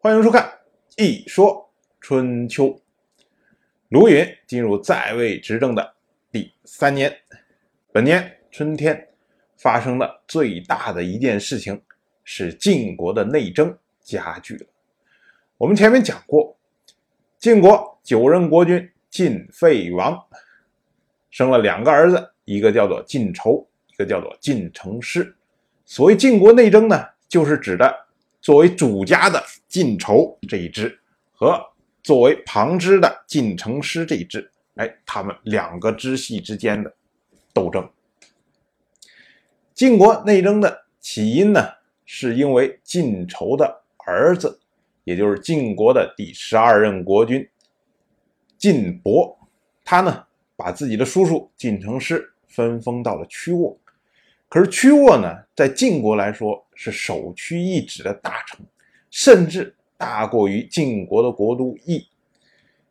欢迎收看《一说春秋》。卢云进入在位执政的第三年，本年春天发生的最大的一件事情是晋国的内争加剧了。我们前面讲过，晋国九任国君晋废王生了两个儿子，一个叫做晋仇，一个叫做晋成师。所谓晋国内争呢，就是指的。作为主家的晋仇这一支和作为旁支的晋成师这一支，哎，他们两个支系之间的斗争。晋国内争的起因呢，是因为晋仇的儿子，也就是晋国的第十二任国君晋伯，他呢把自己的叔叔晋成师分封到了曲沃。可是曲沃呢，在晋国来说是首屈一指的大城，甚至大过于晋国的国都邑。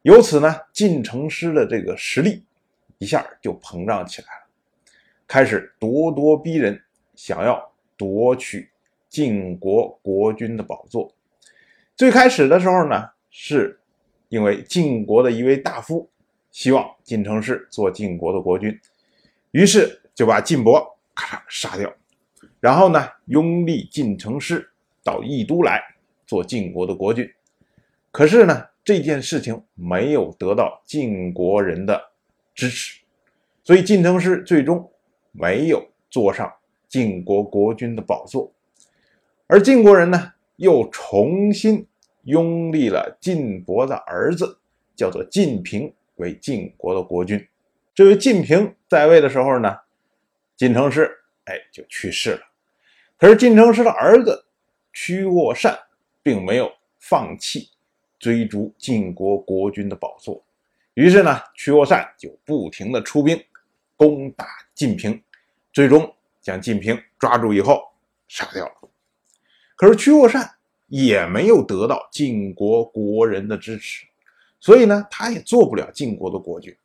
由此呢，晋城师的这个实力一下就膨胀起来了，开始咄咄逼人，想要夺取晋国国君的宝座。最开始的时候呢，是因为晋国的一位大夫希望晋城师做晋国的国君，于是就把晋伯。咔嚓杀掉，然后呢，拥立晋成师到义都来做晋国的国君。可是呢，这件事情没有得到晋国人的支持，所以晋成师最终没有坐上晋国国君的宝座。而晋国人呢，又重新拥立了晋伯的儿子，叫做晋平为晋国的国君。这位晋平在位的时候呢。晋成师，哎，就去世了。可是晋成师的儿子屈沃善并没有放弃追逐晋国国君的宝座，于是呢，屈沃善就不停的出兵攻打晋平，最终将晋平抓住以后杀掉了。可是屈沃善也没有得到晋国国人的支持，所以呢，他也做不了晋国的国君。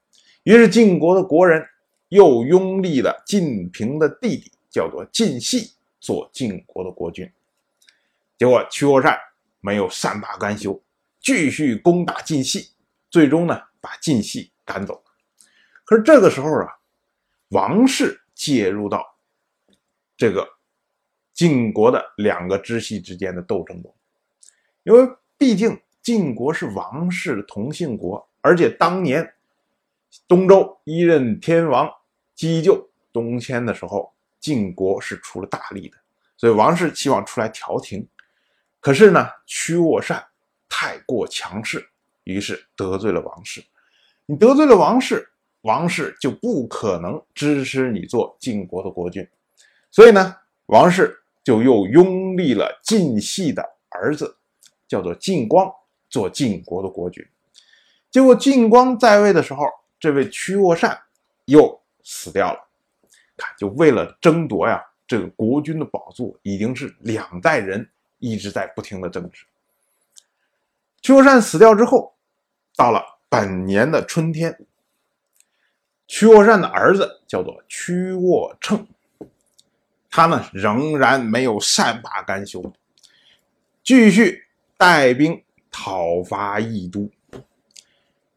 于是晋国的国人。又拥立了晋平的弟弟，叫做晋系，做晋国的国君。结果屈沃善没有善罢甘休，继续攻打晋系，最终呢把晋系赶走。可是这个时候啊，王室介入到这个晋国的两个支系之间的斗争中，因为毕竟晋国是王室同姓国，而且当年东周一任天王。击救东迁的时候，晋国是出了大力的，所以王室希望出来调停。可是呢，屈沃善太过强势，于是得罪了王室。你得罪了王室，王室就不可能支持你做晋国的国君。所以呢，王室就又拥立了晋系的儿子，叫做晋光，做晋国的国君。结果晋光在位的时候，这位屈沃善又。死掉了，看，就为了争夺呀这个国君的宝座，已经是两代人一直在不停的争执。屈沃善死掉之后，到了本年的春天，屈沃善的儿子叫做屈沃称，他呢仍然没有善罢甘休，继续带兵讨伐义都。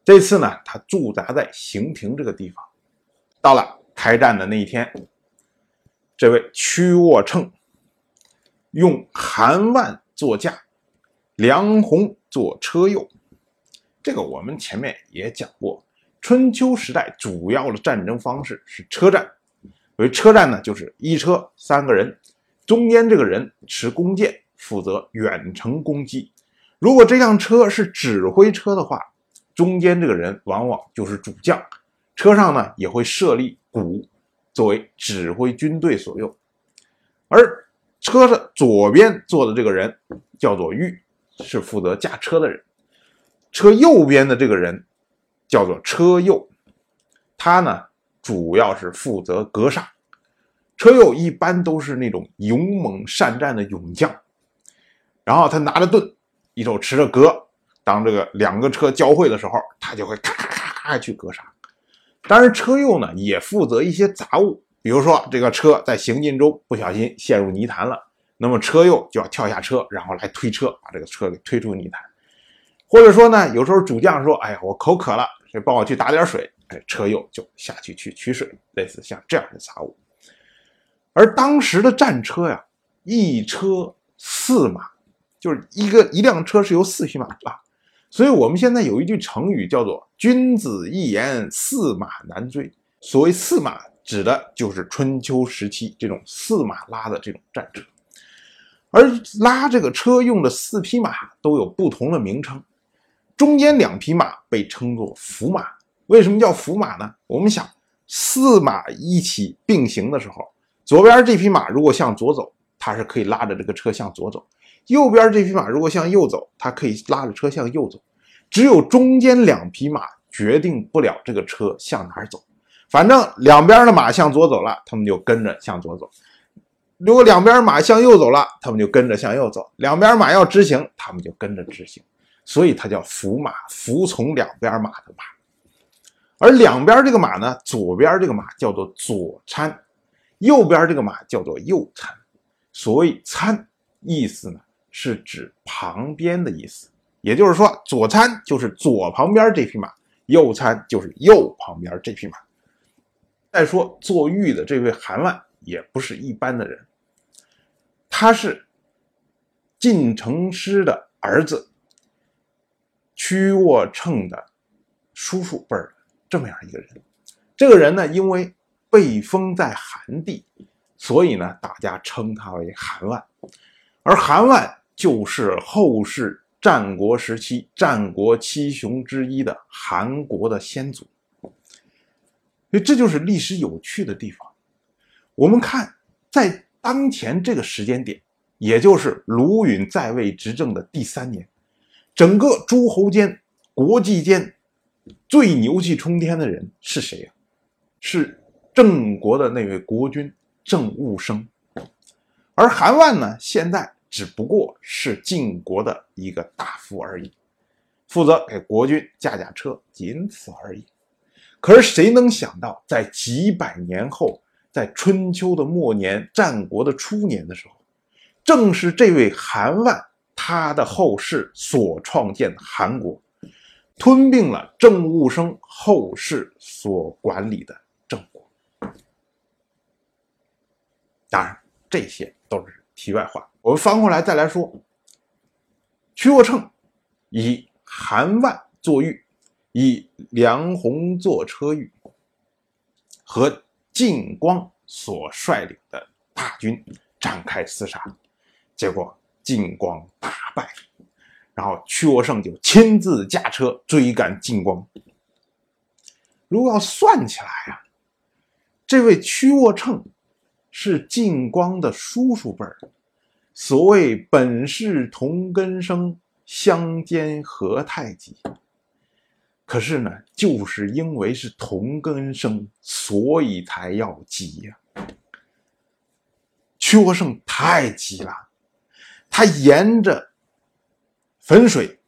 这次呢，他驻扎在行亭这个地方。到了开战的那一天，这位屈沃称用韩万做驾，梁鸿做车右。这个我们前面也讲过，春秋时代主要的战争方式是车战。为车战呢，就是一车三个人，中间这个人持弓箭，负责远程攻击。如果这辆车是指挥车的话，中间这个人往往就是主将。车上呢也会设立鼓，作为指挥军队所用。而车的左边坐的这个人叫做御，是负责驾车的人；车右边的这个人叫做车右，他呢主要是负责格杀。车右一般都是那种勇猛善战的勇将，然后他拿着盾，一手持着戈，当这个两个车交汇的时候，他就会咔咔咔咔去格杀。当然，车右呢也负责一些杂物，比如说这个车在行进中不小心陷入泥潭了，那么车右就要跳下车，然后来推车，把这个车给推出泥潭。或者说呢，有时候主将说：“哎呀，我口渴了，谁帮我去打点水？”哎，车右就下去去取水，类似像这样的杂物。而当时的战车呀，一车四马，就是一个一辆车是由四匹马拉。所以我们现在有一句成语叫做“君子一言，驷马难追”。所谓驷马，指的就是春秋时期这种驷马拉的这种战车。而拉这个车用的四匹马都有不同的名称，中间两匹马被称作伏马。为什么叫伏马呢？我们想，四马一起并行的时候，左边这匹马如果向左走，它是可以拉着这个车向左走；右边这匹马如果向右走，它可以拉着车向右走。只有中间两匹马决定不了这个车向哪儿走。反正两边的马向左走了，他们就跟着向左走；如果两边马向右走了，他们就跟着向右走。两边马要直行，他们就跟着直行。所以它叫伏马，服从两边马的马。而两边这个马呢，左边这个马叫做左搀，右边这个马叫做右搀。所谓搀，意思呢是指旁边的意思。也就是说，左参就是左旁边这匹马，右参就是右旁边这匹马。再说坐御的这位韩万也不是一般的人，他是晋成师的儿子，屈沃称的叔叔辈儿这么样一个人。这个人呢，因为被封在韩地，所以呢，大家称他为韩万。而韩万就是后世。战国时期，战国七雄之一的韩国的先祖，所以这就是历史有趣的地方。我们看，在当前这个时间点，也就是卢允在位执政的第三年，整个诸侯间、国际间最牛气冲天的人是谁呀？是郑国的那位国君郑务生，而韩万呢，现在。只不过是晋国的一个大夫而已，负责给国君驾驾车，仅此而已。可是谁能想到，在几百年后，在春秋的末年、战国的初年的时候，正是这位韩万他的后世所创建的韩国，吞并了郑务生后世所管理的郑国。当然，这些都是题外话。我们翻过来再来说，屈沃称以韩万作御，以梁鸿作车御，和晋光所率领的大军展开厮杀，结果晋光大败，然后屈沃胜就亲自驾车追赶晋光。如果要算起来啊，这位屈沃胜是晋光的叔叔辈儿。所谓本是同根生，相煎何太急。可是呢，就是因为是同根生，所以才要急呀。屈沃胜太急了，他沿着汾水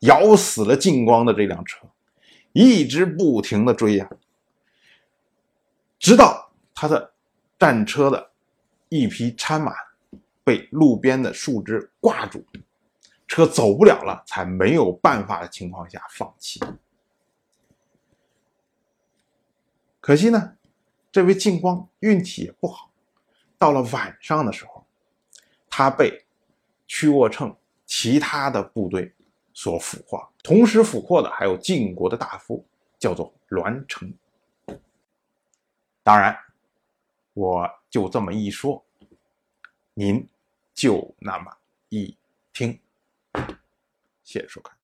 咬死了晋光的这辆车，一直不停的追呀，直到他的战车的一匹搀马。被路边的树枝挂住，车走不了了，才没有办法的情况下放弃。可惜呢，这位晋光运气也不好，到了晚上的时候，他被屈沃称其他的部队所俘获，同时俘获的还有晋国的大夫，叫做栾成。当然，我就这么一说，您。就那么一听，谢谢收看。